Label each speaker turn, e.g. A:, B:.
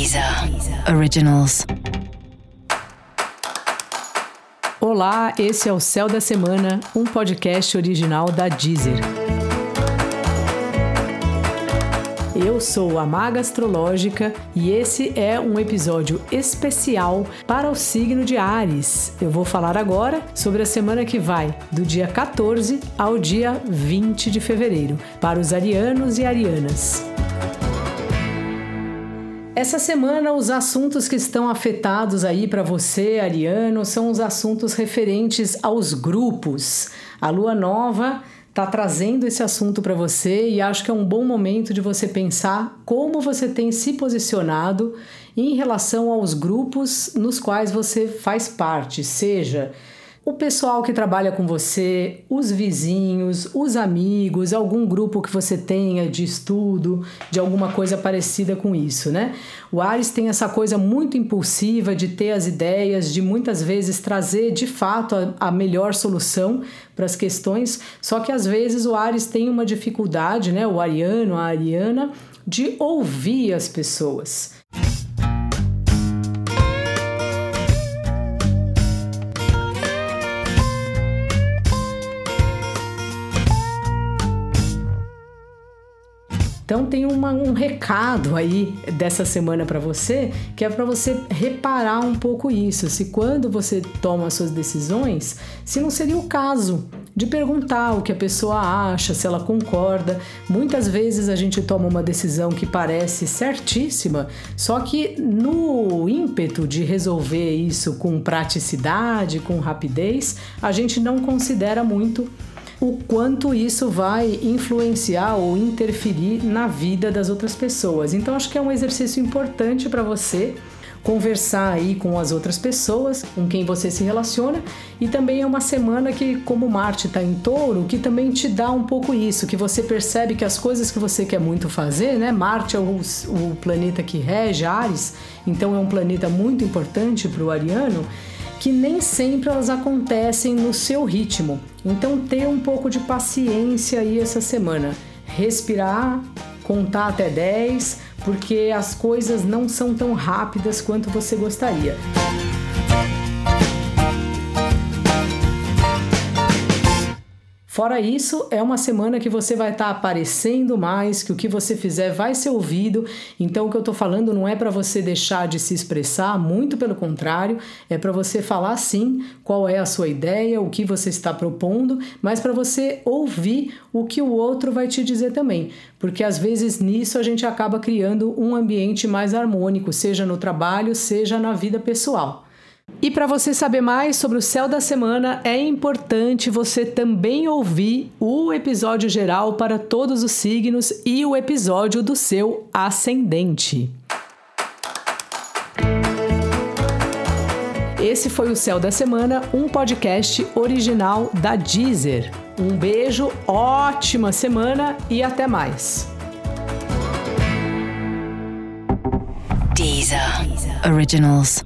A: Deezer Originals.
B: Olá, esse é o Céu da Semana, um podcast original da Deezer. Eu sou a Maga Astrológica e esse é um episódio especial para o signo de Ares. Eu vou falar agora sobre a semana que vai do dia 14 ao dia 20 de fevereiro para os arianos e arianas. Essa semana, os assuntos que estão afetados aí para você, Ariano, são os assuntos referentes aos grupos. A lua nova está trazendo esse assunto para você e acho que é um bom momento de você pensar como você tem se posicionado em relação aos grupos nos quais você faz parte, seja o pessoal que trabalha com você, os vizinhos, os amigos, algum grupo que você tenha de estudo, de alguma coisa parecida com isso, né? O Ares tem essa coisa muito impulsiva de ter as ideias, de muitas vezes trazer de fato a, a melhor solução para as questões, só que às vezes o Ares tem uma dificuldade, né? O ariano, a ariana, de ouvir as pessoas. Então tem uma, um recado aí dessa semana para você, que é para você reparar um pouco isso. Se quando você toma suas decisões, se não seria o caso de perguntar o que a pessoa acha, se ela concorda. Muitas vezes a gente toma uma decisão que parece certíssima, só que no ímpeto de resolver isso com praticidade, com rapidez, a gente não considera muito o quanto isso vai influenciar ou interferir na vida das outras pessoas. Então acho que é um exercício importante para você conversar aí com as outras pessoas com quem você se relaciona e também é uma semana que como Marte está em Touro que também te dá um pouco isso que você percebe que as coisas que você quer muito fazer né Marte é o, o planeta que rege Ares então é um planeta muito importante para o ariano que nem sempre elas acontecem no seu ritmo. Então, ter um pouco de paciência aí essa semana. Respirar, contar até 10, porque as coisas não são tão rápidas quanto você gostaria. Fora isso, é uma semana que você vai estar tá aparecendo mais, que o que você fizer vai ser ouvido. Então, o que eu estou falando não é para você deixar de se expressar, muito pelo contrário, é para você falar sim qual é a sua ideia, o que você está propondo, mas para você ouvir o que o outro vai te dizer também. Porque às vezes nisso a gente acaba criando um ambiente mais harmônico, seja no trabalho, seja na vida pessoal. E para você saber mais sobre o céu da semana, é importante você também ouvir o episódio geral para todos os signos e o episódio do seu ascendente. Esse foi o Céu da Semana, um podcast original da Deezer. Um beijo, ótima semana e até mais.
A: Deezer, Deezer. Originals.